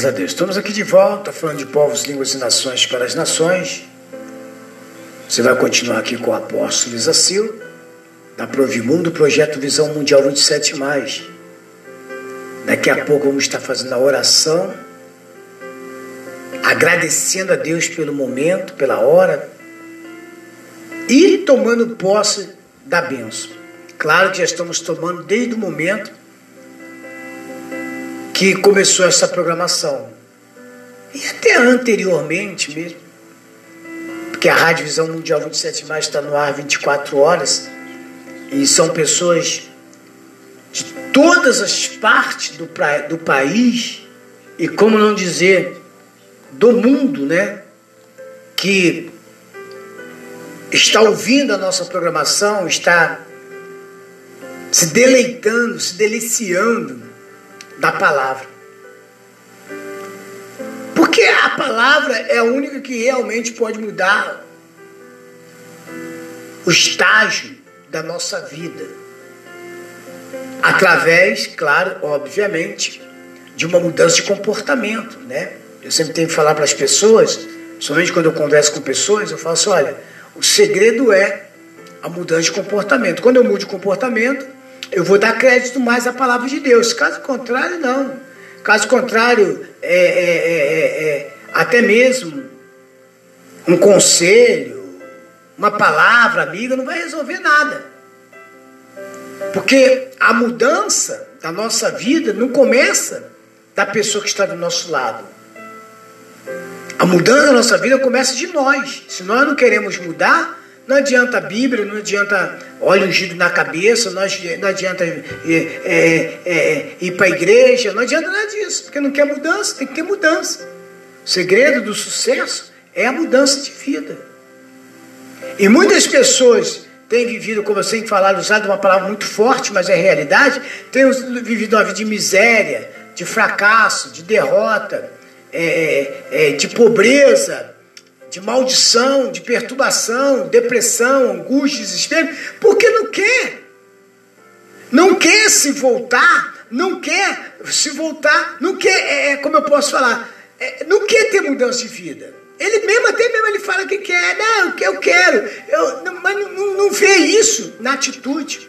Graças a Deus. Estamos aqui de volta, falando de povos, línguas e nações para as nações. Você vai continuar aqui com o apóstolo Isacil, da Provimundo, projeto Visão Mundial 27. Daqui a pouco vamos estar fazendo a oração, agradecendo a Deus pelo momento, pela hora e tomando posse da bênção. Claro que já estamos tomando desde o momento que começou essa programação. E até anteriormente mesmo, porque a Rádio Visão Mundial 27 Mais está no ar 24 horas, e são pessoas de todas as partes do, pra, do país, e como não dizer, do mundo, né? Que está ouvindo a nossa programação, está se deleitando, se deliciando da palavra. Porque a palavra é a única que realmente pode mudar o estágio da nossa vida. Através, claro, obviamente, de uma mudança de comportamento, né? Eu sempre tenho que falar para as pessoas, somente quando eu converso com pessoas, eu falo assim, olha, o segredo é a mudança de comportamento. Quando eu mudo de comportamento, eu vou dar crédito mais à palavra de Deus. Caso contrário, não. Caso contrário, é, é, é, é, até mesmo um conselho, uma palavra amiga não vai resolver nada. Porque a mudança da nossa vida não começa da pessoa que está do nosso lado. A mudança da nossa vida começa de nós. Se nós não queremos mudar, não adianta Bíblia, não adianta óleo ungido na cabeça, não adianta é, é, é, ir para a igreja, não adianta nada disso, porque não quer mudança, tem que ter mudança. O segredo do sucesso é a mudança de vida. E muitas pessoas têm vivido, como eu sempre falar, usado uma palavra muito forte, mas é realidade, têm vivido uma vida de miséria, de fracasso, de derrota, é, é, de pobreza, de maldição, de perturbação, depressão, angústia, desespero, porque não quer. Não quer se voltar, não quer se voltar, não quer, é, é como eu posso falar, é, não quer ter mudança de vida. Ele mesmo, até mesmo ele fala que quer, não, eu quero, eu, mas não, não vê isso na atitude.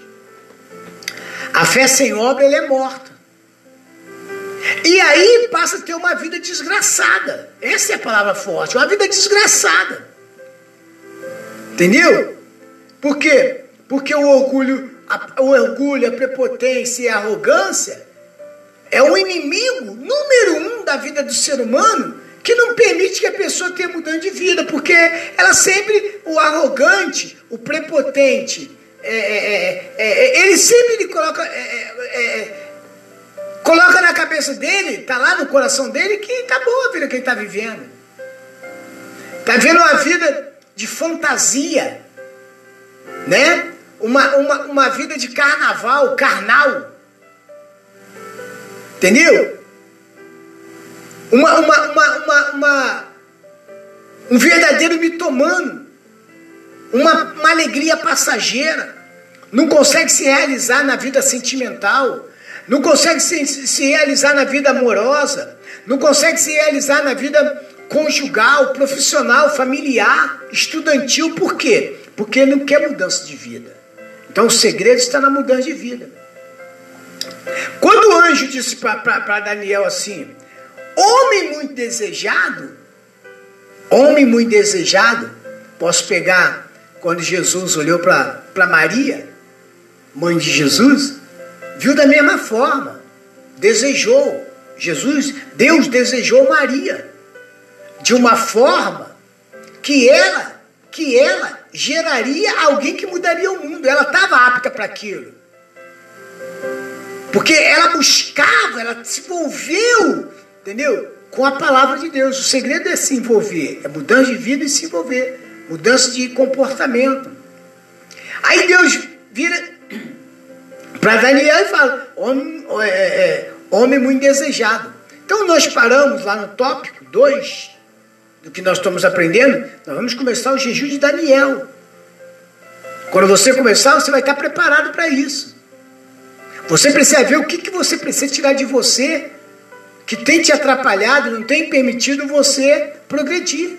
A fé sem obra ela é morta. E aí passa a ter uma vida desgraçada. Essa é a palavra forte, uma vida desgraçada. Entendeu? Por quê? Porque o orgulho, a, o orgulho, a prepotência e a arrogância é o inimigo número um da vida do ser humano que não permite que a pessoa tenha mudança de vida, porque ela sempre, o arrogante, o prepotente, é, é, é, ele sempre ele coloca Coloca na cabeça dele, tá lá no coração dele, que tá boa a vida que ele está vivendo. Tá vivendo uma vida de fantasia, né? Uma, uma, uma vida de carnaval, carnal. Entendeu? Uma, uma, uma, uma, uma um verdadeiro mitomano. Uma, uma alegria passageira. Não consegue se realizar na vida sentimental não consegue se, se realizar na vida amorosa, não consegue se realizar na vida conjugal, profissional, familiar, estudantil, por quê? Porque ele não quer mudança de vida. Então o segredo está na mudança de vida. Quando o anjo disse para Daniel assim: Homem muito desejado, homem muito desejado, posso pegar quando Jesus olhou para Maria, mãe de Jesus, viu da mesma forma. desejou, Jesus, Deus desejou Maria de uma forma que ela, que ela geraria alguém que mudaria o mundo. Ela estava apta para aquilo. Porque ela buscava, ela se envolveu, entendeu? Com a palavra de Deus. O segredo é se envolver, é mudança de vida e se envolver, mudança de comportamento. Aí Deus vira para Daniel e fala: homem, é, é, homem muito desejado. Então nós paramos lá no tópico 2 do que nós estamos aprendendo. Nós vamos começar o jejum de Daniel. Quando você começar, você vai estar preparado para isso. Você precisa ver o que, que você precisa tirar de você que tem te atrapalhado, não tem permitido você progredir.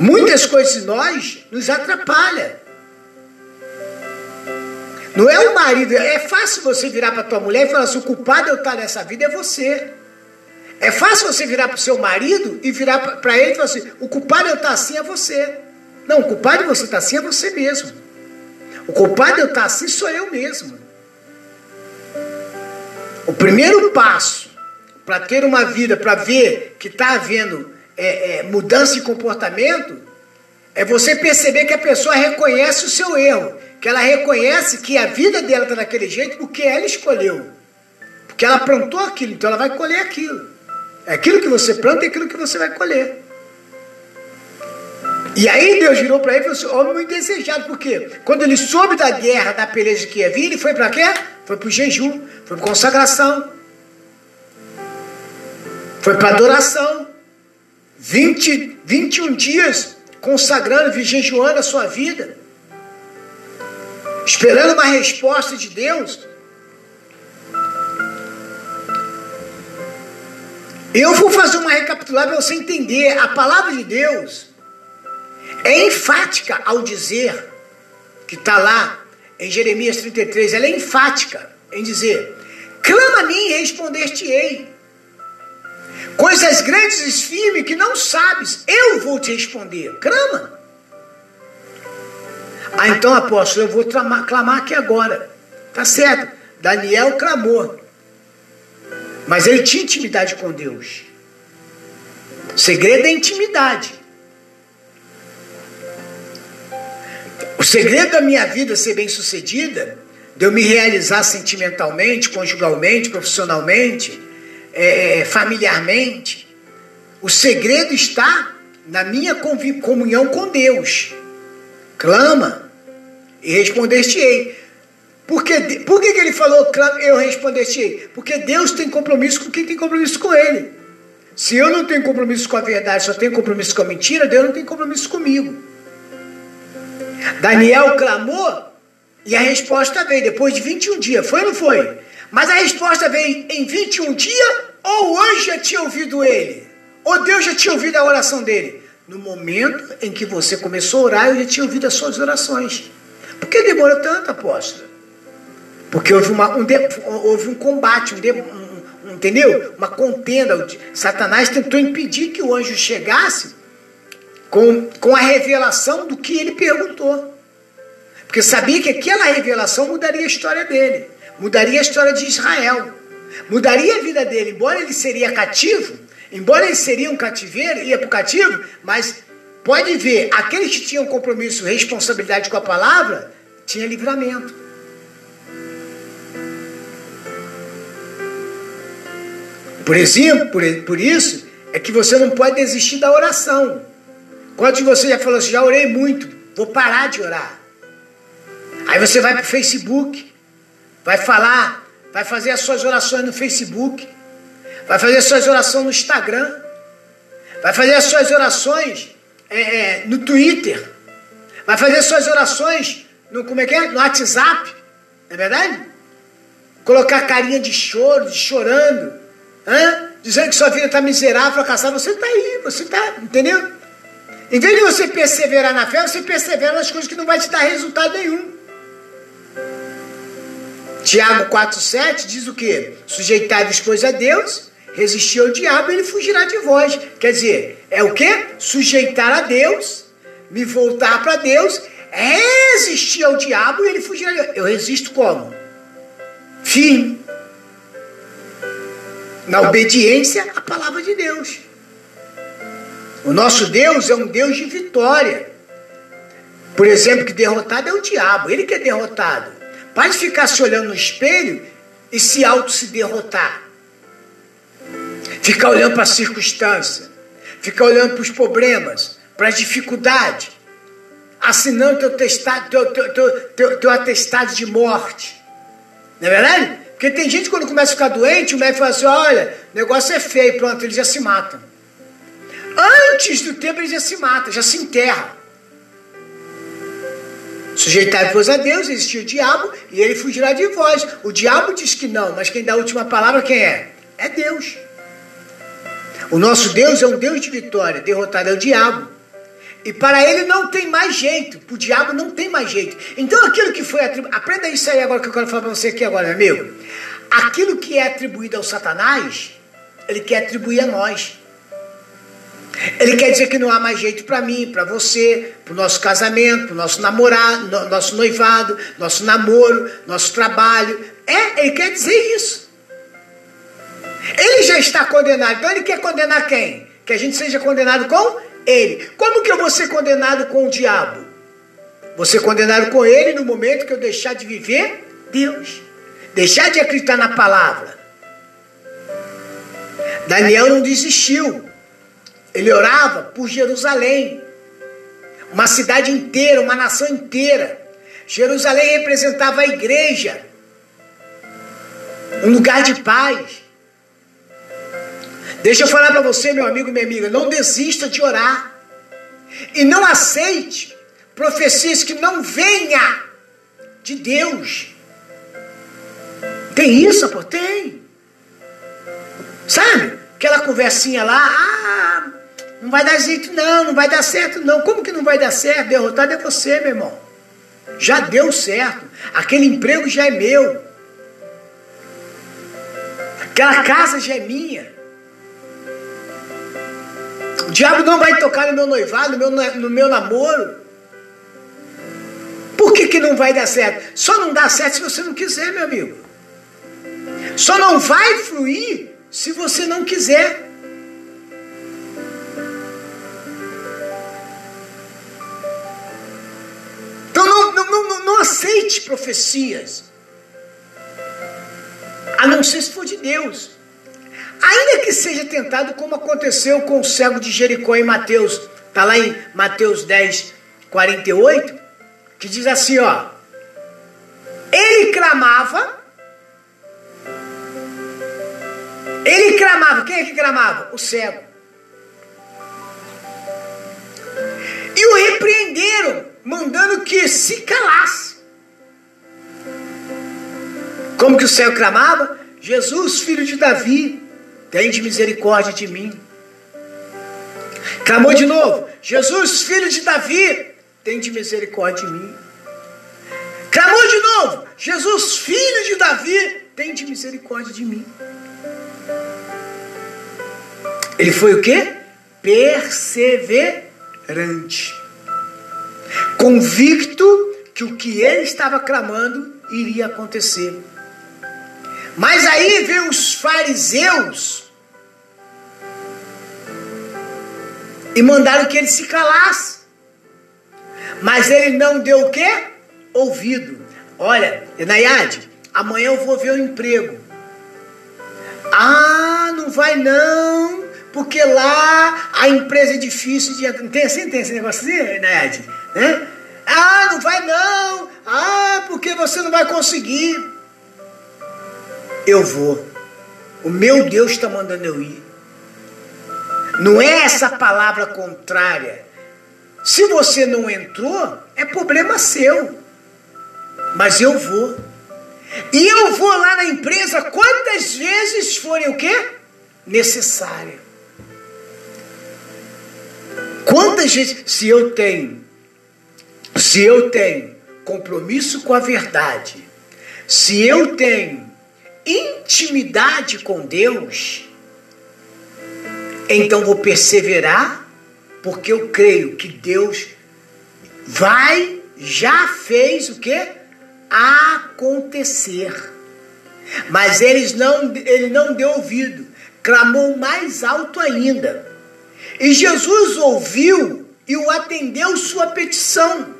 Muitas coisas de nós nos atrapalham. Não é o marido, é fácil você virar para tua mulher e falar assim: o culpado eu estar nessa vida é você. É fácil você virar para o seu marido e virar para ele e falar assim: o culpado eu estar assim é você. Não, o culpado de você estar assim é você mesmo. O culpado de eu estar assim sou eu mesmo. O primeiro passo para ter uma vida, para ver que está havendo é, é, mudança de comportamento, é você perceber que a pessoa reconhece o seu erro que ela reconhece que a vida dela está daquele jeito porque ela escolheu. Porque ela plantou aquilo, então ela vai colher aquilo. É aquilo que você planta e aquilo que você vai colher. E aí Deus virou para ele e falou assim: homem muito desejado, porque quando ele soube da guerra, da peleja que ia vir, ele foi para quê? Foi para o jejum, foi para consagração, foi para adoração. 20, 21 dias consagrando, jejuando a sua vida esperando uma resposta de Deus. Eu vou fazer uma recapitulada para você entender. A palavra de Deus é enfática ao dizer, que está lá em Jeremias 33, ela é enfática em dizer: clama a mim e responder-te-ei. Coisas grandes e firmes que não sabes, eu vou te responder. Clama. Ah, então, apóstolo, eu vou clamar, clamar aqui agora. Tá certo. Daniel clamou. Mas ele tinha intimidade com Deus. O segredo é intimidade. O segredo da minha vida ser bem sucedida, de eu me realizar sentimentalmente, conjugalmente, profissionalmente, é, familiarmente, o segredo está na minha comunhão com Deus. Clama, e respondeste-ei. Porque, por que, que ele falou, eu respondeste-ei? Porque Deus tem compromisso com quem tem compromisso com ele. Se eu não tenho compromisso com a verdade, só tenho compromisso com a mentira, Deus não tem compromisso comigo. Daniel clamou e a resposta veio depois de 21 dias. Foi ou não foi? Mas a resposta veio em 21 dias ou hoje já tinha ouvido ele? Ou Deus já tinha ouvido a oração dele? No momento em que você começou a orar, eu já tinha ouvido as suas orações. Por que demorou tanto, apóstolo? Porque houve, uma, um, houve um combate, um, um, entendeu? Uma contenda. Satanás tentou impedir que o anjo chegasse com, com a revelação do que ele perguntou. Porque sabia que aquela revelação mudaria a história dele, mudaria a história de Israel, mudaria a vida dele. Embora ele seria cativo, embora ele seria um cativeiro, ia para o cativo, mas Pode ver, aqueles que tinham compromisso, responsabilidade com a palavra, tinha livramento. Por exemplo, por, por isso, é que você não pode desistir da oração. Quantos de vocês já falou assim, já orei muito, vou parar de orar. Aí você vai para o Facebook, vai falar, vai fazer as suas orações no Facebook, vai fazer as suas orações no Instagram, vai fazer as suas orações é, é, no Twitter, vai fazer suas orações no, como é que é? no WhatsApp, não é verdade? Colocar carinha de choro, de chorando, dizendo que sua vida está miserável, fracassada, você está aí, você está, entendeu? Em vez de você perseverar na fé, você persevera nas coisas que não vai te dar resultado nenhum. Tiago 4,7 diz o quê? Sujeitai-vos, pois, a Deus, resistir ao diabo, ele fugirá de vós. Quer dizer, é o que? Sujeitar a Deus, me voltar para Deus, resistir ao diabo e ele fugirá. Eu resisto como? firme na obediência à palavra de Deus. O nosso Deus é um Deus de vitória. Por exemplo, que derrotado é o diabo, ele que é derrotado. Para de ficar se olhando no espelho e se auto se derrotar. Ficar olhando para a circunstância, ficar olhando para os problemas, para as dificuldades, assinando teu, testado, teu, teu, teu, teu, atestado de morte. Não é verdade? Porque tem gente que quando começa a ficar doente, o médico fala assim: olha, o negócio é feio, pronto, eles já se matam. Antes do tempo ele já se mata, já se enterra. Sujeitai-vos a Deus, existiu o diabo e ele fugirá de vós. O diabo diz que não, mas quem dá a última palavra quem é? É Deus. O nosso Deus é um Deus de vitória, derrotado é o diabo. E para ele não tem mais jeito, para o diabo não tem mais jeito. Então aquilo que foi atribuído, aprenda isso aí agora que eu quero falar para você aqui agora, meu amigo. Aquilo que é atribuído ao Satanás, ele quer atribuir a nós. Ele quer dizer que não há mais jeito para mim, para você, para o nosso casamento, para o nosso namorado, no, nosso noivado, nosso namoro, nosso trabalho. É, ele quer dizer isso. Ele já está condenado. Então ele quer condenar quem? Que a gente seja condenado com ele. Como que eu vou ser condenado com o diabo? Vou ser condenado com ele no momento que eu deixar de viver Deus. Deixar de acreditar na palavra. Daniel não desistiu. Ele orava por Jerusalém, uma cidade inteira, uma nação inteira. Jerusalém representava a igreja, um lugar de paz. Deixa eu falar para você, meu amigo e minha amiga, não desista de orar. E não aceite profecias que não venha de Deus. Tem isso, pô? Tem. Sabe? Aquela conversinha lá, ah, não vai dar jeito não, não vai dar certo não. Como que não vai dar certo? Derrotado é você, meu irmão. Já deu certo. Aquele emprego já é meu. Aquela casa já é minha. Diabo não vai tocar no meu noivado, no meu, no meu namoro. Por que, que não vai dar certo? Só não dá certo se você não quiser, meu amigo. Só não vai fluir se você não quiser. não aceite profecias. A não ser se for de Deus. Ainda que seja tentado, como aconteceu com o cego de Jericó em Mateus. Está lá em Mateus 10, 48, que diz assim, ó. Ele clamava. Ele clamava. Quem é que clamava? O cego. E o repreenderam mandando que se calasse. Como que o céu clamava? Jesus, filho de Davi, tem de misericórdia de mim. Clamou de novo: Jesus, filho de Davi, tem de misericórdia de mim. Clamou de novo: Jesus, filho de Davi, tem de misericórdia de mim. Ele foi o que? Perseverante convicto que o que ele estava clamando iria acontecer. Mas aí veio os fariseus e mandaram que ele se calasse. Mas ele não deu o quê? Ouvido. Olha, Enaiade, amanhã eu vou ver o emprego. Ah, não vai não, porque lá a empresa é difícil de entrar. Tem assim, tem esse negócio assim, Enaiade? Né? Ah, não vai não. Ah, porque você não vai conseguir. Eu vou. O meu Deus está mandando eu ir. Não é essa palavra contrária. Se você não entrou, é problema seu. Mas eu vou. E eu vou lá na empresa quantas vezes forem o quê? Necessário. Quantas vezes, se eu tenho se eu tenho compromisso com a verdade, se eu tenho intimidade com Deus, então vou perseverar, porque eu creio que Deus vai, já fez o que? Acontecer. Mas eles não, ele não deu ouvido, clamou mais alto ainda. E Jesus ouviu e o atendeu sua petição.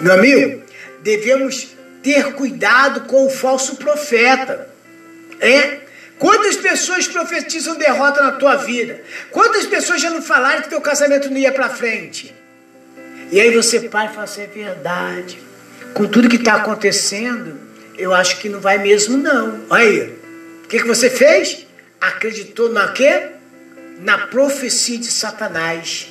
Meu amigo, devemos ter cuidado com o falso profeta. É? Quantas pessoas profetizam derrota na tua vida? Quantas pessoas já não falaram que teu casamento não ia para frente? E aí você para e fala assim, é verdade. Com tudo que está acontecendo, eu acho que não vai mesmo não. Aí, o que, que você fez? Acreditou na quê? Na profecia de Satanás.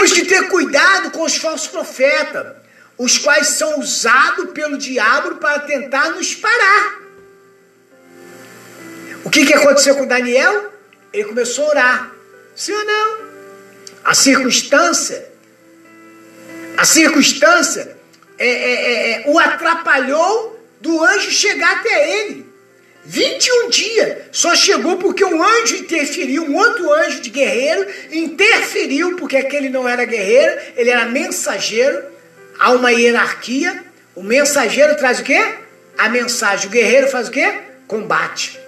Temos que ter cuidado com os falsos profetas os quais são usados pelo diabo para tentar nos parar. O que, que aconteceu com Daniel? Ele começou a orar. Sim ou não? A circunstância, a circunstância é, é, é, é o atrapalhou do anjo chegar até ele. 21 dias. Só chegou porque um anjo interferiu, um outro anjo de guerreiro interferiu, porque aquele não era guerreiro, ele era mensageiro há uma hierarquia. O mensageiro traz o quê? A mensagem. O guerreiro faz o quê? Combate.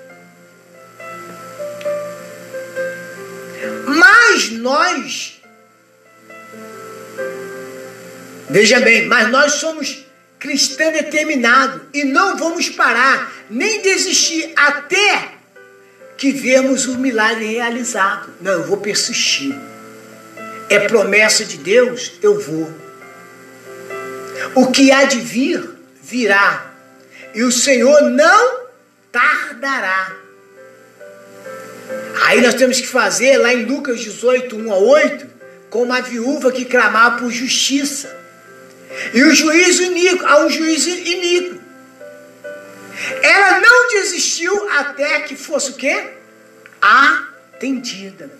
Mas nós, veja bem, mas nós somos cristãos determinados e não vamos parar, nem desistir até que vemos o milagre realizado. Não, eu vou persistir. É promessa de Deus, eu vou. O que há de vir, virá. E o Senhor não tardará. Aí nós temos que fazer lá em Lucas 18, 1 a 8, com uma viúva que clamava por justiça. E o juiz iníquo, há um juiz iníquo. Ela não desistiu até que fosse o quê? Atendida.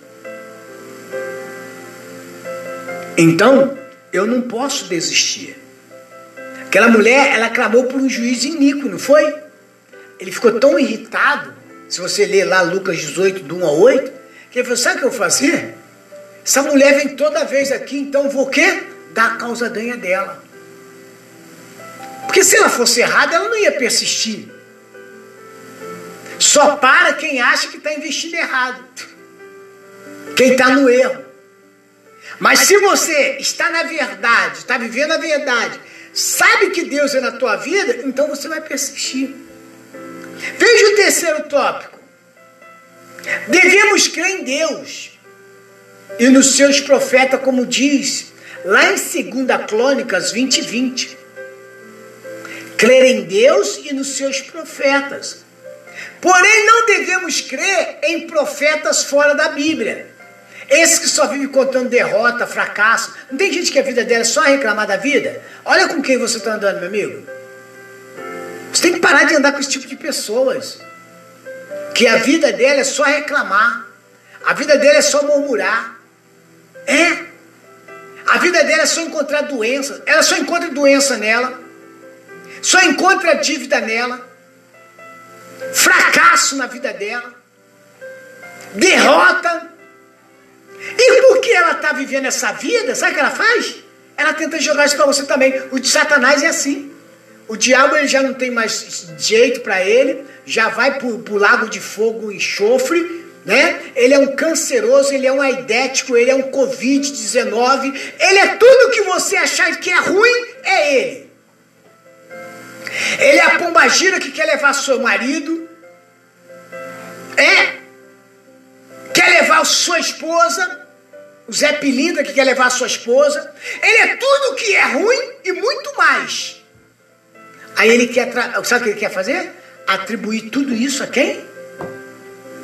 Então, eu não posso desistir. Aquela mulher, ela clamou por um juiz iníquo, não foi? Ele ficou tão irritado, se você ler lá Lucas 18, do 1 a 8, que ele falou, sabe o que eu fazer? Essa mulher vem toda vez aqui, então vou o quê? Dar a causa ganha dela. Porque se ela fosse errada, ela não ia persistir. Só para quem acha que está investindo errado. Quem está no erro. Mas se você está na verdade, está vivendo a verdade, sabe que Deus é na tua vida, então você vai persistir. Veja o terceiro tópico. Devemos crer em Deus e nos seus profetas, como diz lá em 2 Crônicas 20, 20. Crer em Deus e nos seus profetas. Porém, não devemos crer em profetas fora da Bíblia. Esse que só vive contando derrota, fracasso. Não tem gente que a vida dela é só reclamar da vida? Olha com quem você está andando, meu amigo. Você tem que parar de andar com esse tipo de pessoas. Que a vida dela é só reclamar. A vida dela é só murmurar. É. A vida dela é só encontrar doença. Ela só encontra doença nela. Só encontra dívida nela. Fracasso na vida dela. Derrota. E porque ela está vivendo essa vida, sabe o que ela faz? Ela tenta jogar isso para você também. O de Satanás é assim. O diabo ele já não tem mais jeito para ele, já vai para o lago de fogo e enxofre, né? Ele é um canceroso, ele é um aidético, ele é um Covid-19, ele é tudo que você achar que é ruim, é ele. Ele é a pombagira que quer levar seu marido, é quer levar sua esposa, o Zé Pilintra que quer levar sua esposa. Ele é tudo que é ruim e muito mais. Aí ele quer, sabe o que ele quer fazer? Atribuir tudo isso a quem?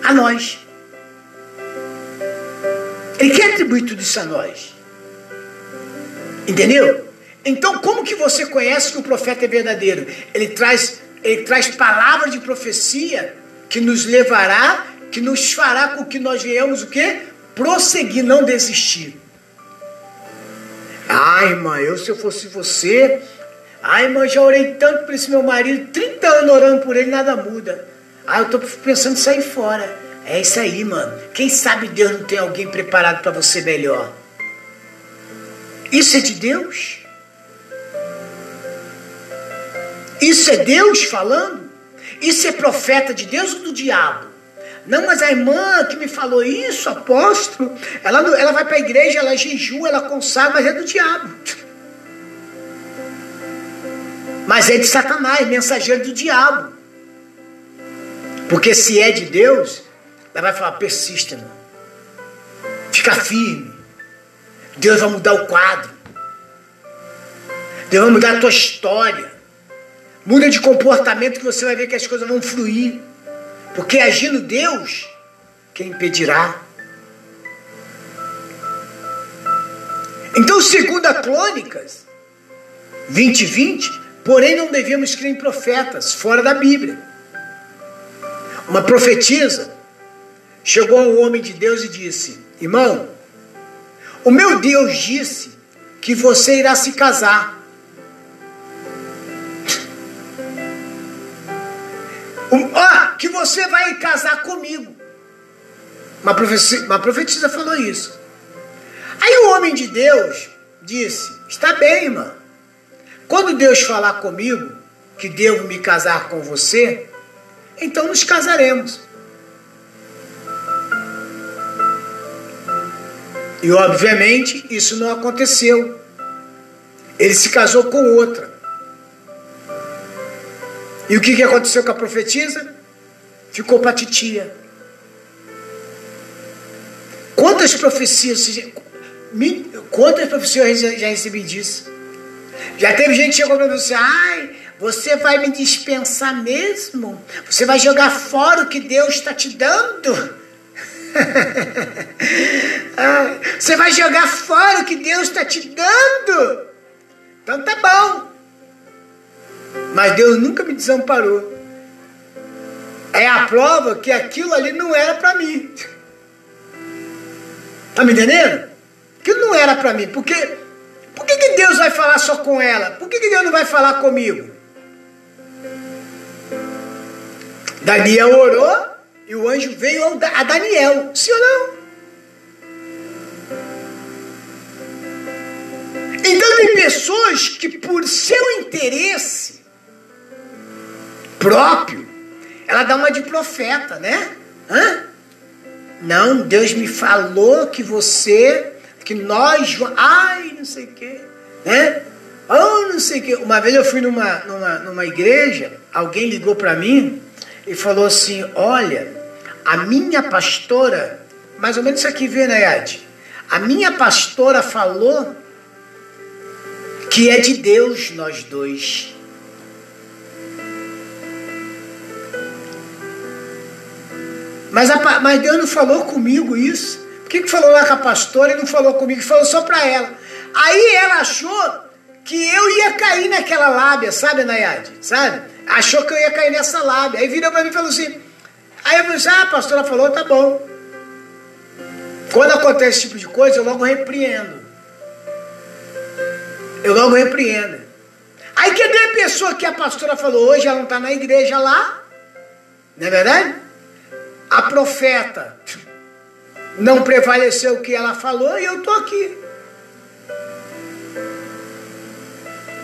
A nós. Ele quer atribuir tudo isso a nós. Entendeu? Então, como que você conhece que o profeta é verdadeiro? Ele traz, ele traz palavras de profecia que nos levará que nos fará com que nós venhamos o quê? Prosseguir, não desistir. Ai, irmã, eu se eu fosse você, ai, irmã, já orei tanto por esse meu marido, 30 anos orando por ele, nada muda. Ah, eu tô pensando em sair fora. É isso aí, mano. Quem sabe Deus não tem alguém preparado para você melhor. Isso é de Deus? Isso é Deus falando? Isso é profeta de Deus ou do diabo? Não, mas a irmã que me falou isso, apóstolo, ela, ela vai para a igreja, ela jejua, ela consagra, mas é do diabo. Mas é de Satanás, mensageiro do diabo. Porque se é de Deus, ela vai falar, persista, irmão. Fica firme. Deus vai mudar o quadro. Deus vai mudar a tua história. Muda de comportamento que você vai ver que as coisas vão fluir. Porque agindo Deus, quem impedirá? Então, segundo a Crônicas 20, 20, porém não devíamos crer em profetas fora da Bíblia. Uma profetisa chegou ao homem de Deus e disse: Irmão, o meu Deus disse que você irá se casar. Ah, que você vai casar comigo. Uma profetisa, uma profetisa falou isso. Aí o homem de Deus disse: Está bem, irmã. Quando Deus falar comigo que devo me casar com você, então nos casaremos. E obviamente isso não aconteceu. Ele se casou com outra. E o que, que aconteceu com a profetisa? Ficou para titia. Quantas profecias, quantas profecias eu já recebi disso? Já teve gente que chegou para mim e disse, ai, você vai me dispensar mesmo? Você vai jogar fora o que Deus está te dando? você vai jogar fora o que Deus está te dando? Então tá bom. Mas Deus nunca me desamparou. É a prova que aquilo ali não era para mim. Tá me entendendo? Aquilo não era para mim. Porque por que, que Deus vai falar só com ela? Por que, que Deus não vai falar comigo? Daniel orou e o anjo veio a Daniel. Sim ou não? Então tem pessoas que por seu interesse próprio, ela dá uma de profeta, né? Hã? Não, Deus me falou que você, que nós, ai, não sei o quê, né? Oh, não sei o quê. Uma vez eu fui numa, numa, numa igreja, alguém ligou para mim e falou assim: Olha, a minha pastora, mais ou menos isso aqui, vê, Nayade? A minha pastora falou que é de Deus nós dois. Mas, a, mas Deus não falou comigo isso. Por que, que falou lá com a pastora e não falou comigo? Falou só para ela. Aí ela achou que eu ia cair naquela lábia, sabe, Nayade? Sabe? Achou que eu ia cair nessa lábia. Aí virou para mim e falou assim. Aí eu falei assim: ah, a pastora falou, tá bom. Quando acontece esse tipo de coisa, eu logo repreendo. Eu logo repreendo. Aí cadê a pessoa que a pastora falou hoje, ela não está na igreja lá? Não é verdade? A profeta não prevaleceu o que ela falou e eu estou aqui.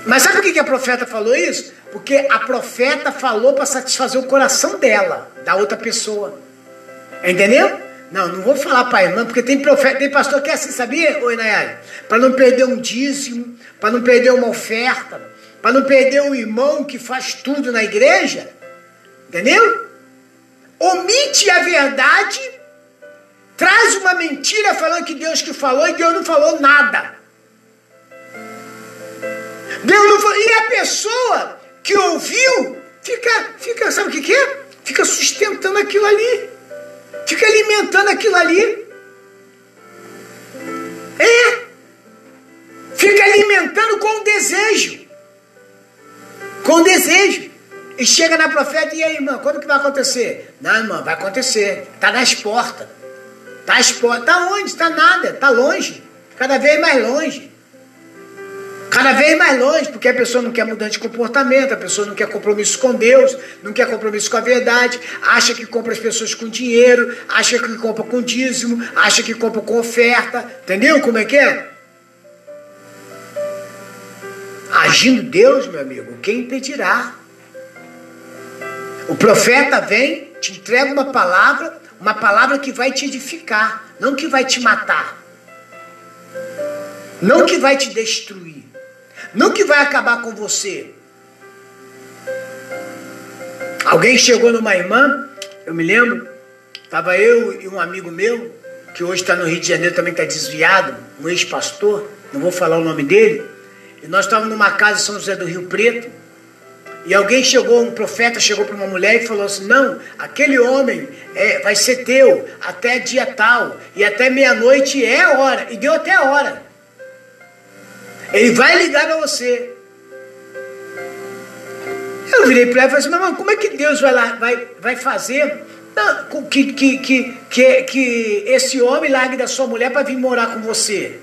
Mas sabe por que a profeta falou isso? Porque a profeta falou para satisfazer o coração dela, da outra pessoa. Entendeu? Não, não vou falar para a irmã, porque tem profeta, tem pastor que é assim, sabia, oi Nayara? Para não perder um dízimo, para não perder uma oferta, para não perder o irmão que faz tudo na igreja. Entendeu? Omite a verdade, traz uma mentira falando que Deus que falou e Deus não falou nada. Deus não falou. E a pessoa que ouviu fica, fica sabe o que, que é? Fica sustentando aquilo ali. Fica alimentando aquilo ali. É. Fica alimentando com desejo. Com desejo. E chega na profeta, e aí, irmã, quando que vai acontecer? Não, irmã, vai acontecer. Está nas portas. Está às portas. Está onde? Está nada. Está longe. Cada vez mais longe. Cada vez mais longe, porque a pessoa não quer mudança de comportamento, a pessoa não quer compromisso com Deus, não quer compromisso com a verdade, acha que compra as pessoas com dinheiro, acha que compra com dízimo, acha que compra com oferta. Entendeu como é que é? Agindo Deus, meu amigo, quem impedirá? O profeta vem, te entrega uma palavra, uma palavra que vai te edificar, não que vai te matar. Não que vai te destruir. Não que vai acabar com você. Alguém chegou numa irmã, eu me lembro, estava eu e um amigo meu, que hoje está no Rio de Janeiro, também está desviado, um ex-pastor, não vou falar o nome dele, e nós estávamos numa casa em São José do Rio Preto, e alguém chegou, um profeta chegou para uma mulher e falou assim: Não, aquele homem é, vai ser teu até dia tal, e até meia-noite é a hora, e deu até a hora. Ele vai ligar para você. Eu virei para ela e falei assim: Mas como é que Deus vai, lá, vai, vai fazer não, que, que, que, que, que esse homem largue da sua mulher para vir morar com você?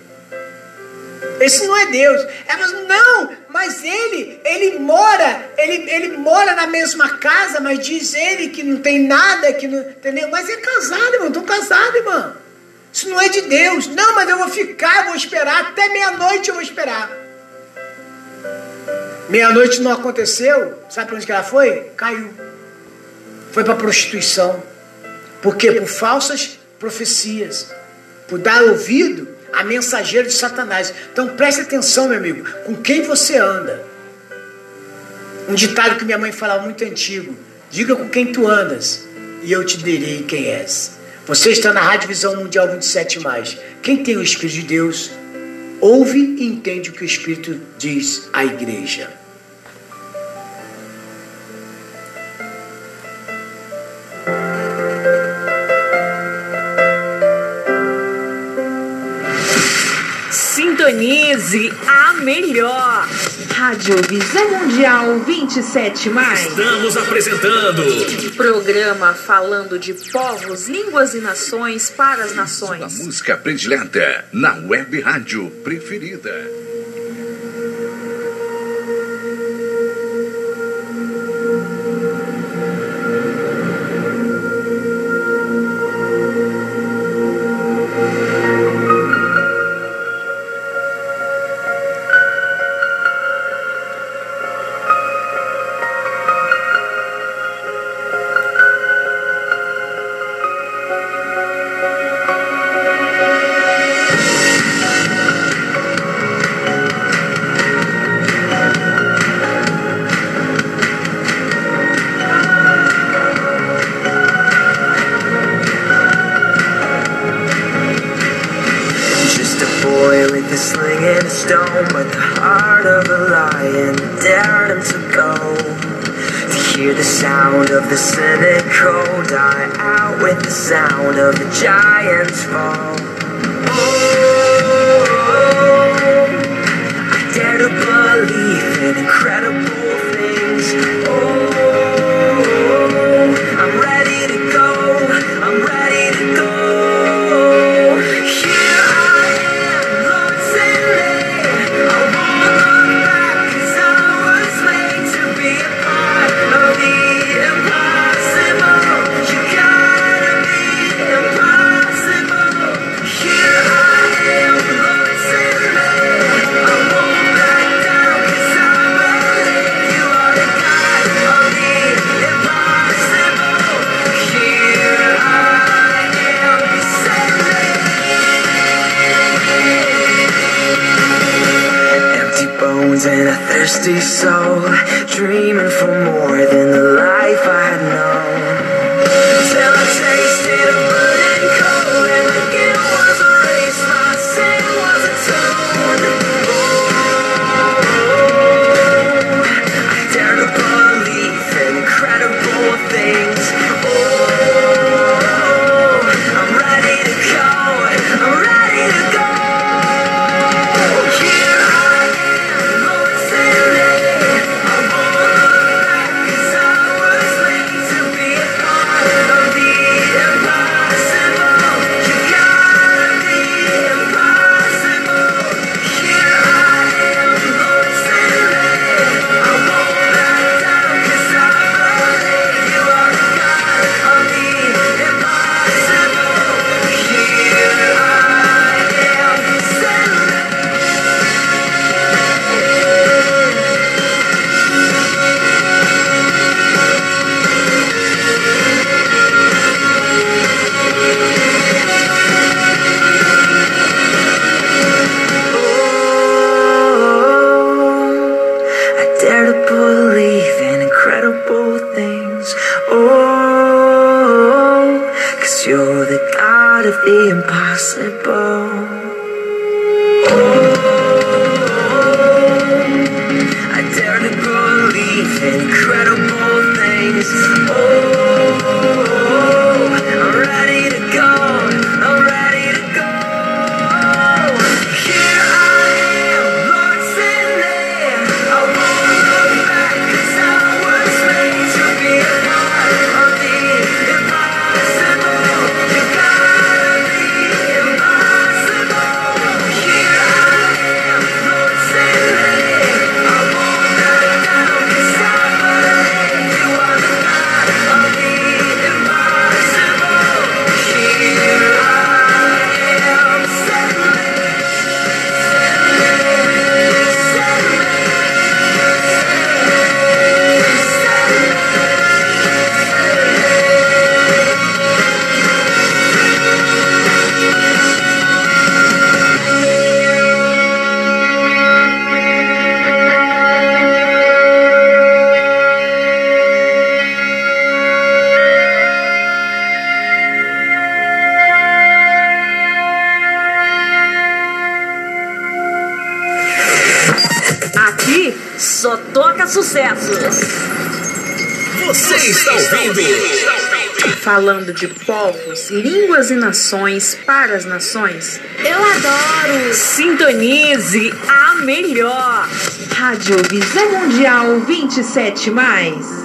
Esse não é Deus. Ela falou, não, mas ele, ele mora, ele, ele mora na mesma casa, mas diz ele que não tem nada, que não, entendeu? Mas é casado, irmão, estou casado, irmão. Isso não é de Deus. Não, mas eu vou ficar, vou esperar, até meia-noite eu vou esperar. Meia-noite não aconteceu, sabe para onde que ela foi? Caiu. Foi para prostituição. Por quê? Por falsas profecias. Por dar ouvido a mensageiro de Satanás. Então preste atenção, meu amigo, com quem você anda. Um ditado que minha mãe falava muito antigo: diga com quem tu andas, e eu te direi quem és. Você está na Rádio Visão Mundial 27. Quem tem o Espírito de Deus, ouve e entende o que o Espírito diz à igreja. Sintonize a melhor. Rádio Visão Mundial 27 mais. Estamos apresentando programa falando de povos, línguas e nações para as nações. A música predileta na web rádio preferida. the giants fall. Oh. I dare to believe in incredible. and a thirsty soul, dreaming for more than the life I had known. De povos, línguas e nações para as nações. Eu adoro. Sintonize a melhor. Rádio Visão Mundial 27 mais.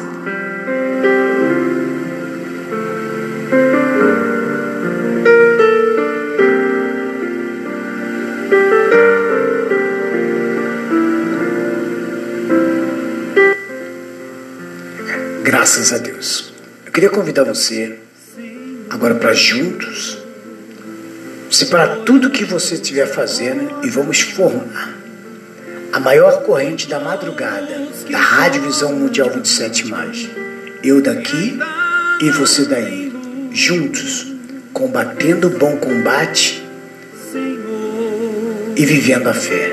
Graças a Deus. Eu queria convidar você agora para juntos separar tudo que você estiver fazendo e vamos formar a maior corrente da madrugada da Rádio Visão Mundial 27 mais. Eu daqui e você daí, juntos, combatendo o bom combate e vivendo a fé.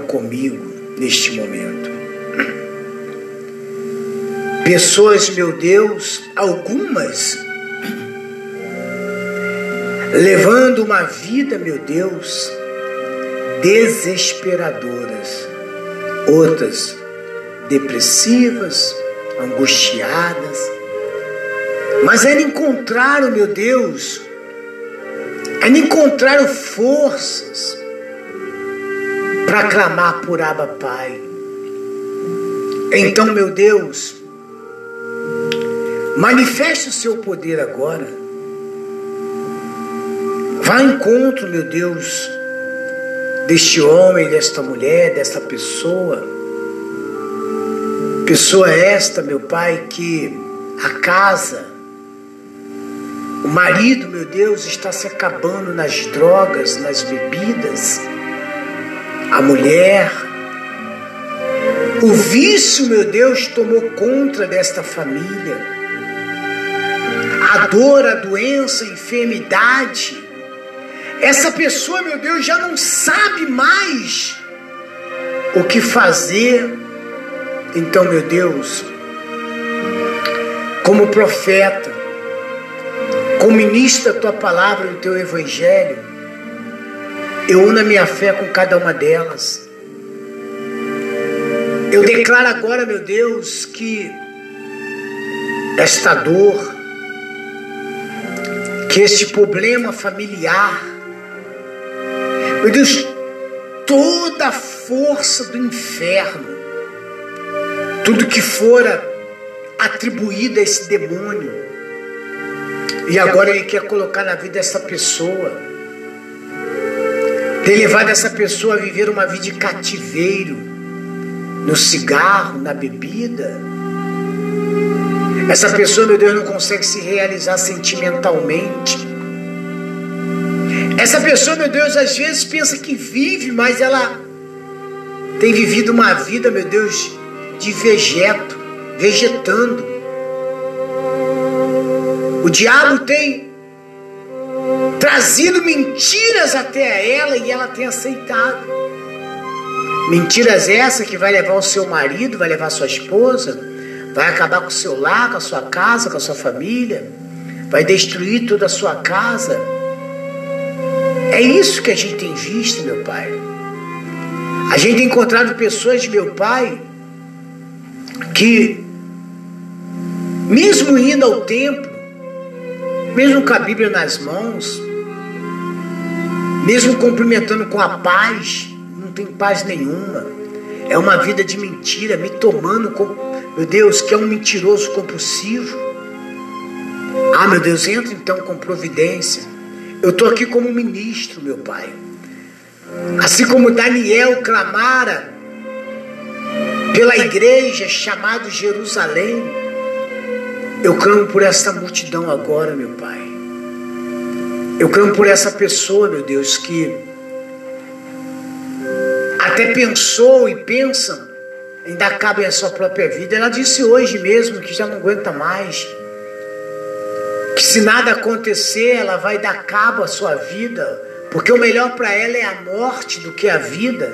Comigo neste momento. Pessoas, meu Deus, algumas levando uma vida, meu Deus, desesperadoras, outras depressivas, angustiadas, mas ainda encontraram, meu Deus, ainda encontraram forças para clamar por Abba Pai. Então, meu Deus, Manifeste o seu poder agora. Vá ao encontro, meu Deus, deste homem, desta mulher, desta pessoa. Pessoa esta, meu Pai, que a casa, o marido, meu Deus, está se acabando nas drogas, nas bebidas. A mulher, o vício, meu Deus, tomou conta desta família. A dor, a doença, a enfermidade. Essa pessoa, meu Deus, já não sabe mais o que fazer. Então, meu Deus, como profeta, como ministro da tua palavra, do teu evangelho, eu uno a minha fé com cada uma delas. Eu declaro agora, meu Deus, que esta dor, que este problema familiar, meu Deus, toda a força do inferno, tudo que fora atribuído a esse demônio, e agora ele quer colocar na vida dessa pessoa, ter levado essa pessoa a viver uma vida de cativeiro, no cigarro, na bebida. Essa pessoa, meu Deus, não consegue se realizar sentimentalmente. Essa pessoa, meu Deus, às vezes pensa que vive, mas ela tem vivido uma vida, meu Deus, de vegeto, vegetando. O diabo tem trazido mentiras até ela e ela tem aceitado. Mentiras essas que vai levar o seu marido, vai levar sua esposa, vai acabar com o seu lar, com a sua casa, com a sua família, vai destruir toda a sua casa. É isso que a gente tem visto, meu pai. A gente tem encontrado pessoas, meu pai, que, mesmo indo ao templo, mesmo com a Bíblia nas mãos, mesmo cumprimentando com a paz, não tem paz nenhuma. É uma vida de mentira, me tomando, com, meu Deus, que é um mentiroso compulsivo. Ah, meu Deus, entra então com providência. Eu estou aqui como ministro, meu Pai. Assim como Daniel clamara pela igreja chamada Jerusalém, eu clamo por essa multidão agora, meu Pai. Eu clamo por essa pessoa, meu Deus, que até pensou e pensa dar cabo à sua própria vida. Ela disse hoje mesmo que já não aguenta mais. Que se nada acontecer, ela vai dar cabo à sua vida. Porque o melhor para ela é a morte do que a vida.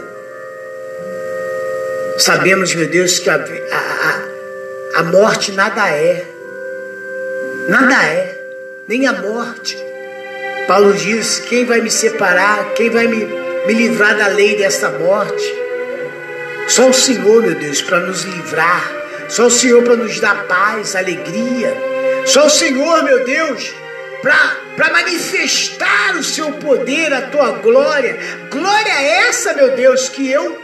Sabemos, meu Deus, que a, a, a morte nada é. Nada é. Nem a morte. Paulo diz: quem vai me separar? Quem vai me, me livrar da lei desta morte? Só o Senhor, meu Deus, para nos livrar. Só o Senhor para nos dar paz, alegria. Só o Senhor, meu Deus, para manifestar o seu poder, a tua glória. Glória é essa, meu Deus, que eu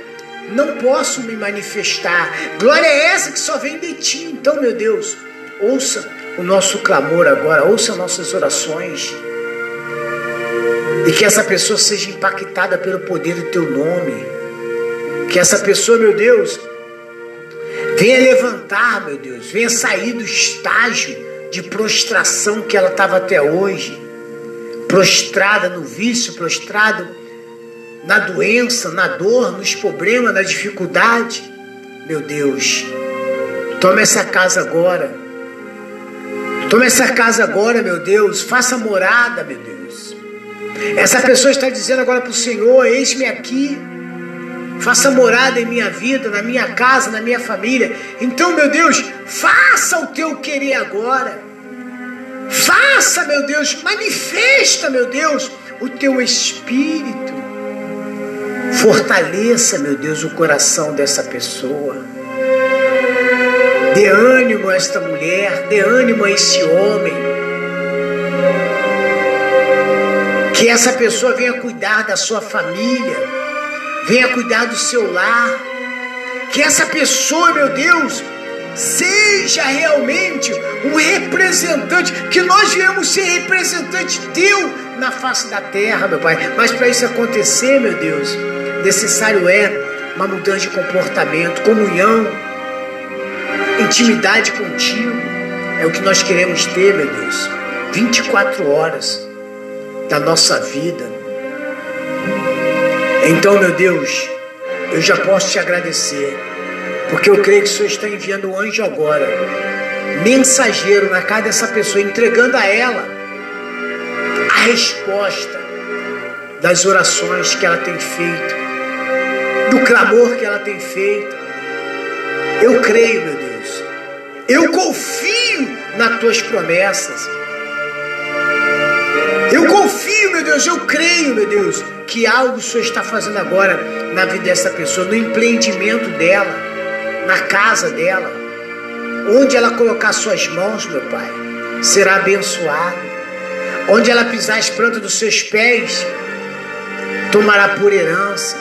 não posso me manifestar. Glória é essa que só vem de ti. Então, meu Deus, ouça o nosso clamor agora, ouça nossas orações. E que essa pessoa seja impactada pelo poder do teu nome. Que essa pessoa, meu Deus, venha levantar, meu Deus, venha sair do estágio de prostração que ela estava até hoje. Prostrada no vício, prostrado na doença, na dor, nos problemas, na dificuldade. Meu Deus, toma essa casa agora. Toma essa casa agora, meu Deus. Faça morada, meu Deus. Essa pessoa está dizendo agora para o Senhor: Eis-me aqui. Faça morada em minha vida, na minha casa, na minha família. Então, meu Deus, faça o teu querer agora. Faça, meu Deus, manifesta, meu Deus, o teu espírito. Fortaleça, meu Deus, o coração dessa pessoa. Dê ânimo a esta mulher, dê ânimo a esse homem. Que essa pessoa venha cuidar da sua família, venha cuidar do seu lar. Que essa pessoa, meu Deus, seja realmente um representante, que nós viemos ser representante teu na face da terra, meu Pai. Mas para isso acontecer, meu Deus, necessário é uma mudança de comportamento, comunhão, intimidade contigo. É o que nós queremos ter, meu Deus. 24 horas da nossa vida. Então, meu Deus, eu já posso te agradecer, porque eu creio que o Senhor está enviando um anjo agora, mensageiro na casa dessa pessoa, entregando a ela a resposta das orações que ela tem feito, do clamor que ela tem feito. Eu creio, meu Deus, eu confio nas tuas promessas. Confio, meu Deus, eu creio, meu Deus, que algo o Senhor está fazendo agora na vida dessa pessoa, no empreendimento dela, na casa dela, onde ela colocar suas mãos, meu Pai, será abençoado. Onde ela pisar as plantas dos seus pés, tomará por herança.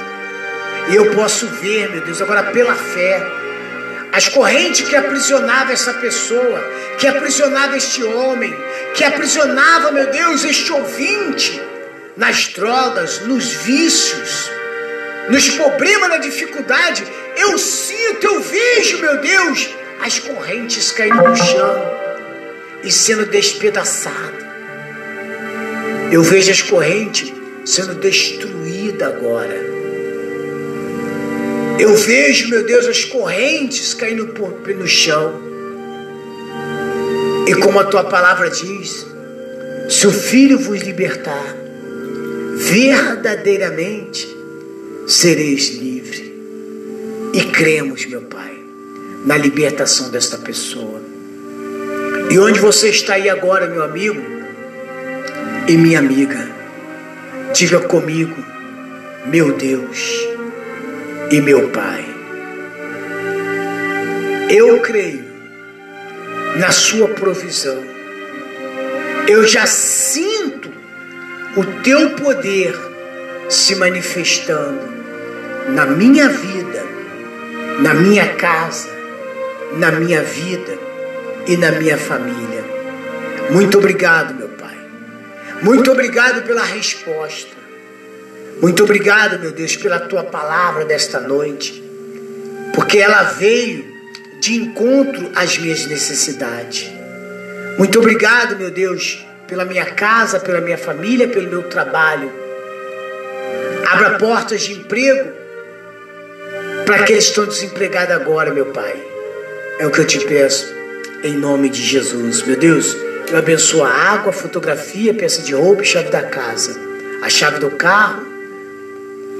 E eu posso ver, meu Deus, agora pela fé, as correntes que aprisionavam essa pessoa, que aprisionava este homem, que aprisionava, meu Deus, este ouvinte nas drogas, nos vícios, nos problemas, na dificuldade. Eu sinto, eu vejo, meu Deus, as correntes caindo no chão e sendo despedaçadas. Eu vejo as correntes sendo destruídas agora. Eu vejo, meu Deus, as correntes caindo por, no chão. E como a tua palavra diz, se o Filho vos libertar, verdadeiramente sereis livre. E cremos, meu Pai, na libertação desta pessoa. E onde você está aí agora, meu amigo e minha amiga, diga comigo, meu Deus e meu Pai. Eu creio na Sua provisão. Eu já sinto o Teu poder se manifestando na minha vida, na minha casa, na minha vida e na minha família. Muito obrigado, meu Pai. Muito obrigado pela resposta. Muito obrigado, meu Deus, pela tua palavra desta noite, porque ela veio de encontro às minhas necessidades. Muito obrigado, meu Deus, pela minha casa, pela minha família, pelo meu trabalho. Abra portas de emprego para aqueles que estão desempregados agora, meu Pai. É o que eu te peço, em nome de Jesus. Meu Deus, eu abençoo a água, a fotografia, peça de roupa e chave da casa, a chave do carro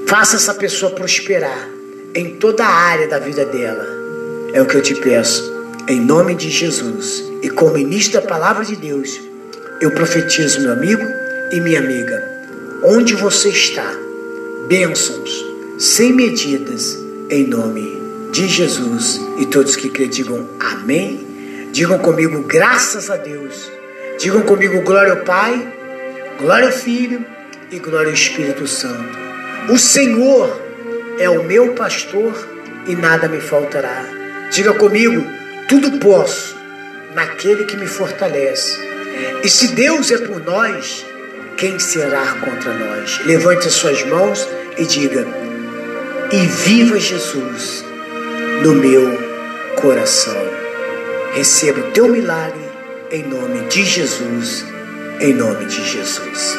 Faça essa pessoa prosperar em toda a área da vida dela. É o que eu te peço, em nome de Jesus. E como ministro da palavra de Deus, eu profetizo, meu amigo e minha amiga, onde você está, bênçãos sem medidas, em nome de Jesus. E todos que crêem digam amém. Digam comigo, graças a Deus. Digam comigo, glória ao Pai, glória ao Filho e glória ao Espírito Santo. O Senhor é o meu pastor e nada me faltará. Diga comigo, tudo posso naquele que me fortalece. E se Deus é por nós, quem será contra nós? Levante as suas mãos e diga: E viva Jesus no meu coração. Receba o teu milagre em nome de Jesus, em nome de Jesus.